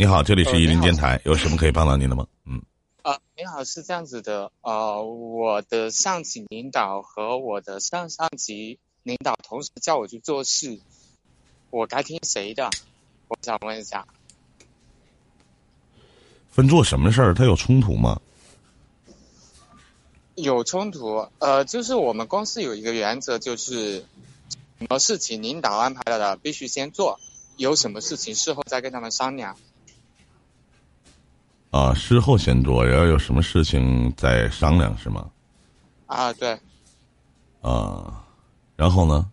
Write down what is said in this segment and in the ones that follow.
你好，这里是伊林电台，有什么可以帮到您的吗？嗯。啊，你好，是这样子的，呃，我的上级领导和我的上上级领导同时叫我去做事，我该听谁的？我想问一下。分做什么事儿？他有冲突吗？有冲突，呃，就是我们公司有一个原则，就是什么事情领导安排了的必须先做，有什么事情事后再跟他们商量。啊，事后先做，然后有什么事情再商量，是吗？啊，对。啊，然后呢？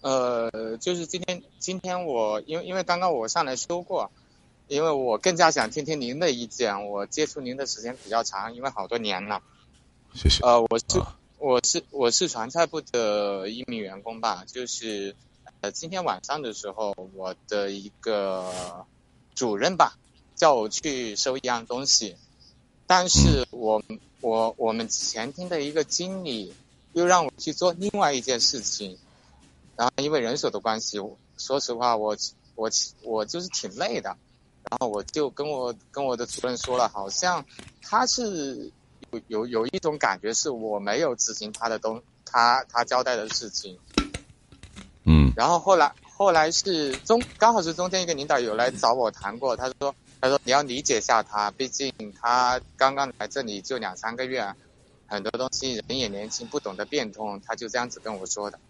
呃，就是今天，今天我因为因为刚刚我上来说过。因为我更加想听听您的意见，我接触您的时间比较长，因为好多年了。谢谢。呃，我是我是我是传菜部的一名员工吧，就是呃今天晚上的时候，我的一个主任吧叫我去收一样东西，但是我我我们前厅的一个经理又让我去做另外一件事情，然后因为人手的关系，说实话我我我就是挺累的。然后我就跟我跟我的主任说了，好像他是有有有一种感觉是我没有执行他的东他他交代的事情。嗯。然后后来后来是中刚好是中间一个领导有来找我谈过，他说他说你要理解一下他，毕竟他刚刚来这里就两三个月，很多东西人也年轻，不懂得变通，他就这样子跟我说的。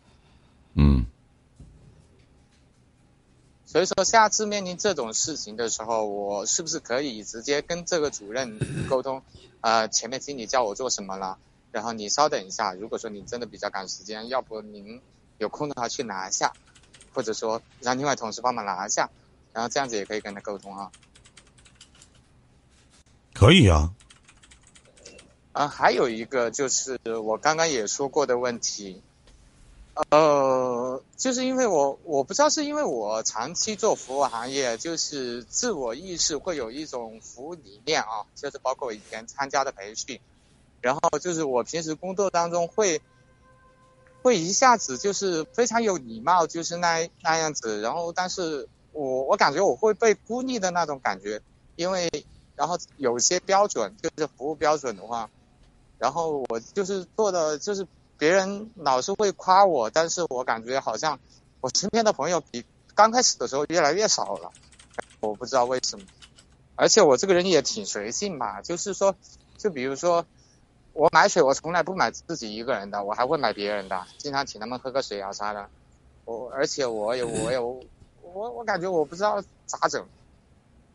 嗯。所以说，下次面临这种事情的时候，我是不是可以直接跟这个主任沟通？呃，前面经理叫我做什么了，然后你稍等一下。如果说你真的比较赶时间，要不您有空的话去拿一下，或者说让另外同事帮忙拿一下，然后这样子也可以跟他沟通啊。可以啊。啊，还有一个就是我刚刚也说过的问题。呃，就是因为我我不知道是因为我长期做服务行业，就是自我意识会有一种服务理念啊，就是包括我以前参加的培训，然后就是我平时工作当中会会一下子就是非常有礼貌，就是那那样子，然后但是我我感觉我会被孤立的那种感觉，因为然后有些标准就是服务标准的话，然后我就是做的就是。别人老是会夸我，但是我感觉好像我身边的朋友比刚开始的时候越来越少了，我不知道为什么。而且我这个人也挺随性嘛，就是说，就比如说我买水，我从来不买自己一个人的，我还会买别人的，经常请他们喝个水啊啥的。我而且我有我有我我感觉我不知道咋整，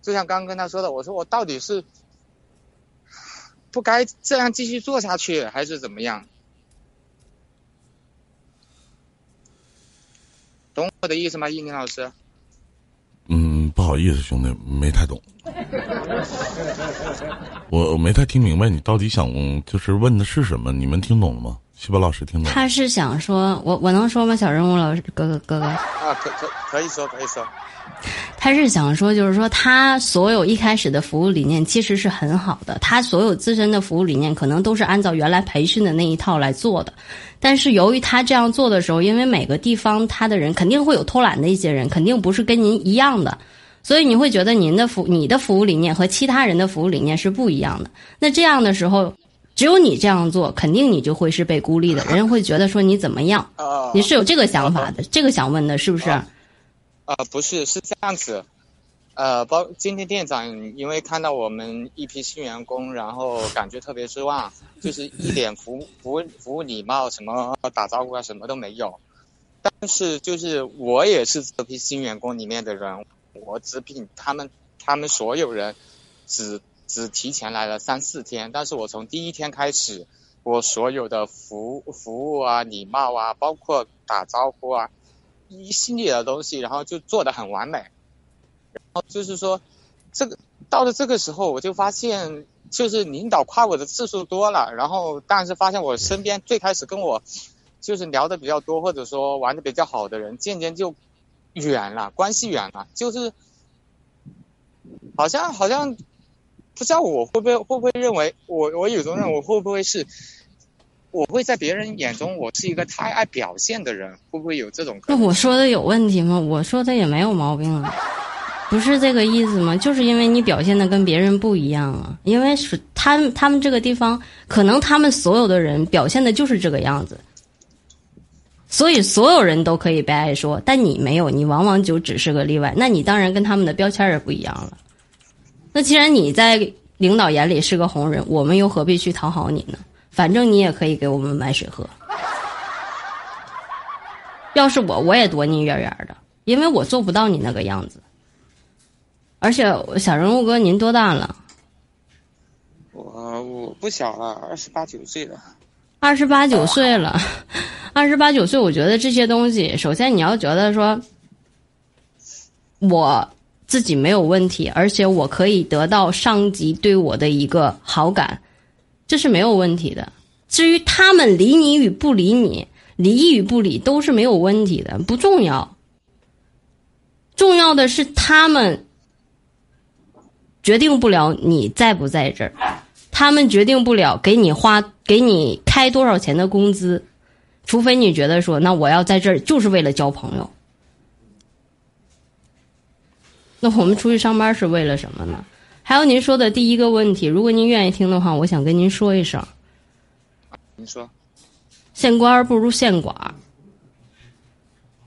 就像刚刚跟他说的，我说我到底是不该这样继续做下去，还是怎么样？懂我的意思吗，一鸣老师？嗯，不好意思，兄弟，没太懂。我我没太听明白，你到底想就是问的是什么？你们听懂了吗？西宝老师听懂？他是想说，我我能说吗？小人物老师，哥哥哥哥。啊，可可可以说，可以说。他是想说，就是说，他所有一开始的服务理念其实是很好的，他所有自身的服务理念可能都是按照原来培训的那一套来做的。但是由于他这样做的时候，因为每个地方他的人肯定会有偷懒的一些人，肯定不是跟您一样的，所以你会觉得您的服你的服务理念和其他人的服务理念是不一样的。那这样的时候，只有你这样做，肯定你就会是被孤立的，人会觉得说你怎么样？你是有这个想法的，这个想问的是不是？啊，不是，是这样子。呃，包今天店长因为看到我们一批新员工，然后感觉特别失望，就是一点服务 服务服务礼貌什么打招呼啊什么都没有。但是就是我也是这批新员工里面的人，我只比他们他们所有人只只提前来了三四天，但是我从第一天开始，我所有的服服务啊、礼貌啊，包括打招呼啊，一系列的东西，然后就做的很完美。然后就是说，这个到了这个时候，我就发现，就是领导夸我的次数多了，然后但是发现我身边最开始跟我就是聊的比较多，或者说玩的比较好的人，渐渐就远了，关系远了，就是好像好像不知道我会不会会不会认为我我有种认为会不会是我会在别人眼中我是一个太爱表现的人，会不会有这种？那我说的有问题吗？我说的也没有毛病啊。不是这个意思吗？就是因为你表现的跟别人不一样啊，因为是他们他们这个地方，可能他们所有的人表现的就是这个样子，所以所有人都可以被爱说，但你没有，你往往就只是个例外。那你当然跟他们的标签也不一样了。那既然你在领导眼里是个红人，我们又何必去讨好你呢？反正你也可以给我们买水喝。要是我，我也躲你远远的，因为我做不到你那个样子。而且小人物哥，您多大了？我我不小了，二十八九岁了。二十八九岁了，二十八九岁，我觉得这些东西，首先你要觉得说，我自己没有问题，而且我可以得到上级对我的一个好感，这是没有问题的。至于他们理你与不理你，理与不理都是没有问题的，不重要。重要的是他们。决定不了你在不在这儿，他们决定不了给你花给你开多少钱的工资，除非你觉得说，那我要在这儿就是为了交朋友。那我们出去上班是为了什么呢？还有您说的第一个问题，如果您愿意听的话，我想跟您说一声。您说，县官不如县管，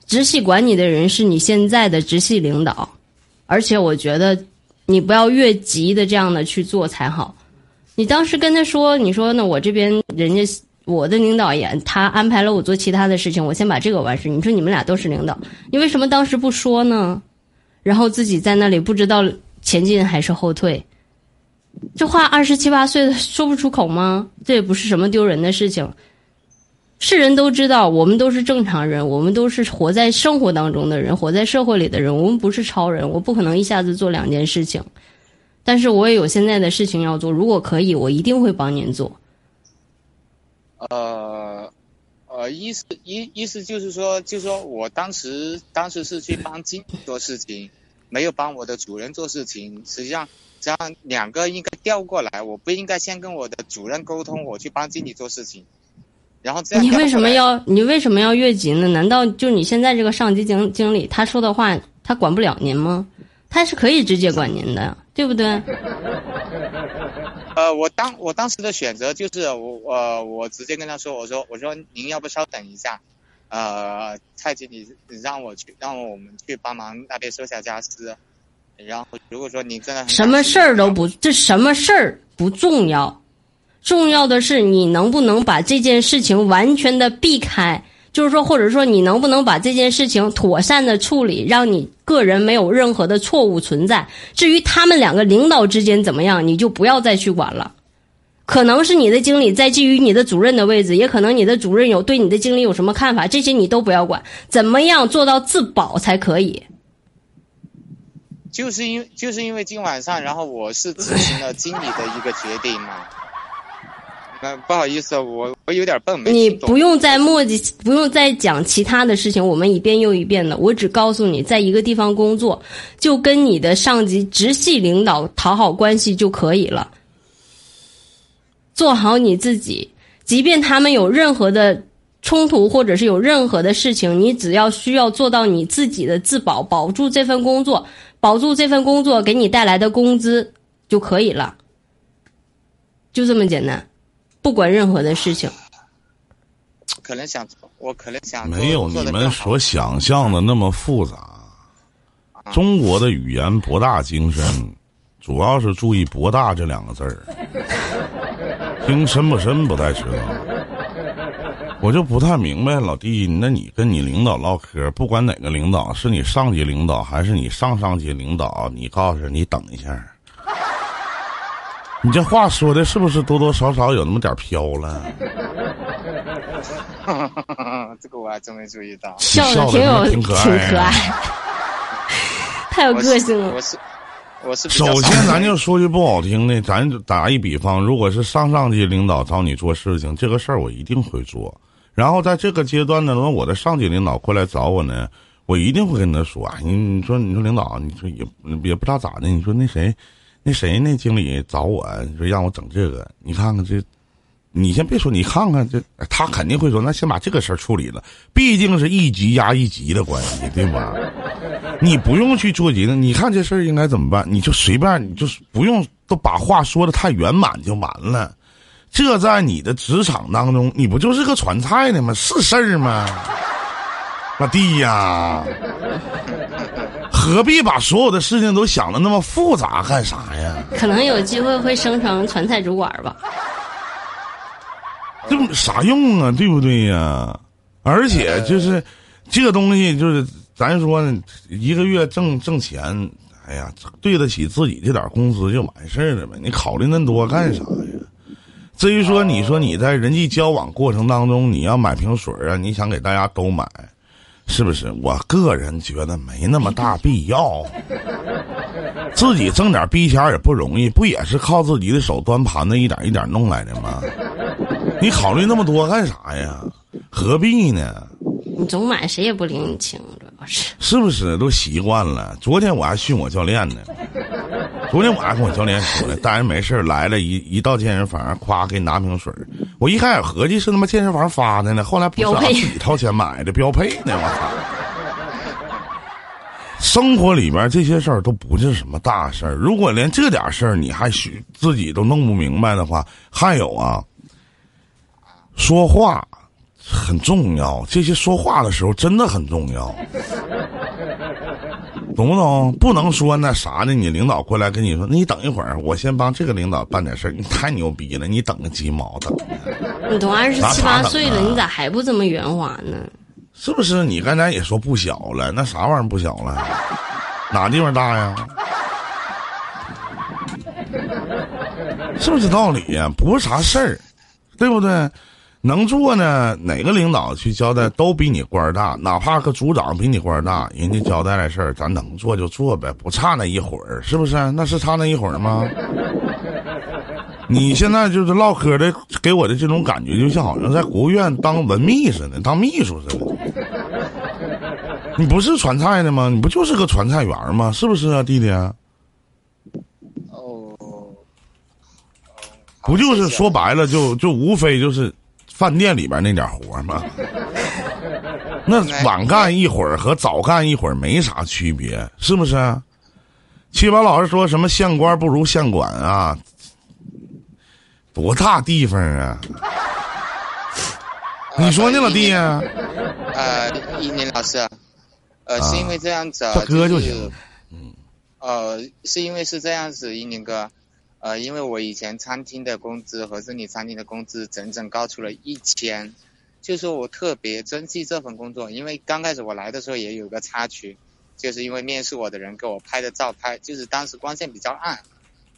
直系管你的人是你现在的直系领导，而且我觉得。你不要越级的这样的去做才好。你当时跟他说，你说那我这边人家我的领导也他安排了我做其他的事情，我先把这个完事。你说你们俩都是领导，你为什么当时不说呢？然后自己在那里不知道前进还是后退，这话二十七八岁的说不出口吗？这也不是什么丢人的事情。是人都知道，我们都是正常人，我们都是活在生活当中的人，活在社会里的人，我们不是超人，我不可能一下子做两件事情，但是我也有现在的事情要做，如果可以，我一定会帮您做。呃，呃，意思意意思就是说，就是说我当时当时是去帮经理做事情，没有帮我的主任做事情，实际上这样两个应该调过来，我不应该先跟我的主任沟通，我去帮经理做事情。然后你为什么要你为什么要越级呢？难道就你现在这个上级经经理他说的话他管不了您吗？他是可以直接管您的，对不对？呃，我当我当时的选择就是我我我直接跟他说，我说我说您要不稍等一下，呃，蔡经理让我去让我们去帮忙那边收下家私，然后如果说你真的什么事儿都不这什么事儿不重要。重要的是你能不能把这件事情完全的避开，就是说，或者说你能不能把这件事情妥善的处理，让你个人没有任何的错误存在。至于他们两个领导之间怎么样，你就不要再去管了。可能是你的经理在基于你的主任的位置，也可能你的主任有对你的经理有什么看法，这些你都不要管。怎么样做到自保才可以？就是因就是因为今晚上，然后我是执行了经理的一个决定嘛。那，不好意思，我我有点笨。你不用再墨迹，不用再讲其他的事情，我们一遍又一遍的。我只告诉你，在一个地方工作，就跟你的上级直系领导讨好关系就可以了。做好你自己，即便他们有任何的冲突，或者是有任何的事情，你只要需要做到你自己的自保，保住这份工作，保住这份工作给你带来的工资就可以了。就这么简单。不管任何的事情，可能想我可能想没有你们所想象的那么复杂。中国的语言博大精深，主要是注意“博大”这两个字儿。听深不深不太知道，我就不太明白，老弟，那你跟你领导唠嗑，不管哪个领导，是你上级领导还是你上上级领导，你告诉你等一下。你这话说的是不是多多少少有那么点飘了？这个我还真没注意到。笑的挺有挺可爱，太有个性了。我是我是。首先，咱就说句不好听的，咱打一比方，如果是上上级领导找你做事情，这个事儿我一定会做。然后在这个阶段呢，我的上级领导过来找我呢，我一定会跟他说：“你你说你说领导，你说也也不知道咋的，你说那谁。”那谁那经理找我你说让我整这个，你看看这，你先别说，你看看这，他肯定会说，那先把这个事儿处理了，毕竟是一级压一级的关系，对吧？你不用去着急的，你看这事儿应该怎么办？你就随便，你就是不用都把话说的太圆满就完了。这在你的职场当中，你不就是个传菜的吗？是事儿吗？老弟呀，何必把所有的事情都想的那么复杂干啥呀？可能有机会会升成传菜主管吧。这啥用啊？对不对呀？而且就是这个东西，就是咱说一个月挣挣钱，哎呀，对得起自己这点工资就完事儿了呗。你考虑那么多干啥呀？至于说你说你在人际交往过程当中，你要买瓶水啊，你想给大家都买，是不是？我个人觉得没那么大必要。自己挣点逼钱也不容易，不也是靠自己的手端盘子一点一点弄来的吗？你考虑那么多干啥呀？何必呢？你总买谁也不领你情，主要是是不是都习惯了？昨天我还训我教练呢，昨天我还跟我教练说呢，大人没事来了，一一到健身房，夸给你拿瓶水我一开始合计是他妈健身房发的呢，后来不是自己掏钱买的标配呢，我操！生活里边这些事儿都不是什么大事儿，如果连这点事儿你还许自己都弄不明白的话，还有啊，说话很重要，这些说话的时候真的很重要，懂不懂？不能说那啥呢？你领导过来跟你说，你等一会儿，我先帮这个领导办点事儿。你太牛逼了，你等个鸡毛等？你都二十七八岁了，你咋还不这么圆滑呢？是不是？你刚才也说不小了，那啥玩意儿不小了？哪地方大呀？是不是道理呀？不是啥事儿，对不对？能做呢？哪个领导去交代都比你官儿大，哪怕个组长比你官儿大，人家交代的事儿，咱能做就做呗，不差那一会儿，是不是？那是差那一会儿吗？你现在就是唠嗑的，给我的这种感觉，就像好像在国务院当文秘似的，当秘书似的。你不是传菜的吗？你不就是个传菜员吗？是不是啊，弟弟？哦，不就是说白了，就就无非就是饭店里边那点活吗？那晚干一会儿和早干一会儿没啥区别，是不是？七宝老师说什么县官不如县管啊？多大地方啊？你说呢，老弟呀？呃，一宁老师，呃，是因为这样子，大哥就行。嗯，呃，是因为是这样子，一宁哥，呃，因为我以前餐厅的工资和这里餐厅的工资整整高出了一千，就说我特别珍惜这份工作，因为刚开始我来的时候也有个插曲，就是因为面试我的人给我拍的照拍，就是当时光线比较暗。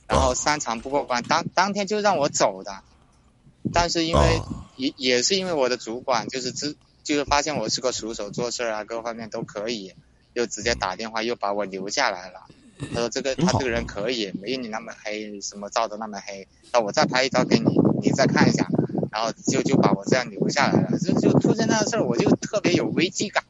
然后三场不过关，当当天就让我走的，但是因为也也是因为我的主管就是知就是发现我是个熟手做事啊，各方面都可以，又直接打电话又把我留下来了。他说这个他这个人可以，没你那么黑，什么照的那么黑。那我再拍一张给你，你再看一下，然后就就把我这样留下来了。就就出现那个事儿，我就特别有危机感，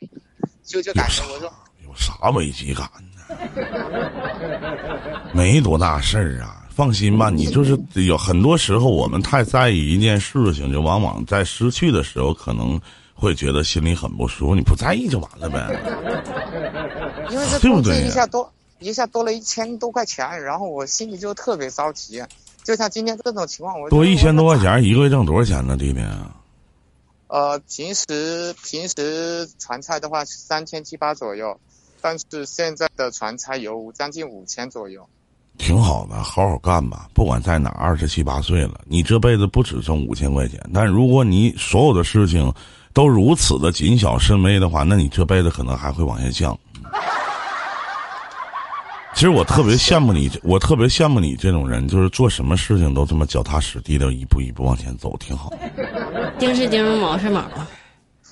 就就感觉我说有啥危机感呢？没多大事儿啊，放心吧。你就是有很多时候，我们太在意一件事情，就往往在失去的时候，可能会觉得心里很不舒服。你不在意就完了呗。因为这工资一下多一下多了一千多块钱，然后我心里就特别着急。就像今天这种情况，我多一千多块钱，一个月挣多少钱呢，弟弟？呃，平时平时传菜的话是，三千七八左右。但是现在的传菜有将近五千左右，挺好的，好好干吧。不管在哪，二十七八岁了，你这辈子不止挣五千块钱。但如果你所有的事情都如此的谨小慎微的话，那你这辈子可能还会往下降。其实我特别羡慕你，我特别羡慕你这种人，就是做什么事情都这么脚踏实地的，一步一步往前走，挺好。丁是丁，毛是毛。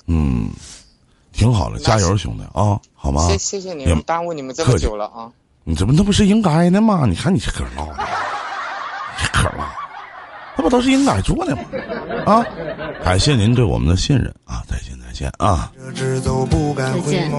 嗯。挺好的，加油，兄弟啊，好吗？谢谢谢你们耽误你们这么久了啊！你这不那不是应该的吗？你看你这嗑唠的，这嗑唠，那不都是应该做的吗？啊！感谢您对我们的信任啊！再见再见啊！再见。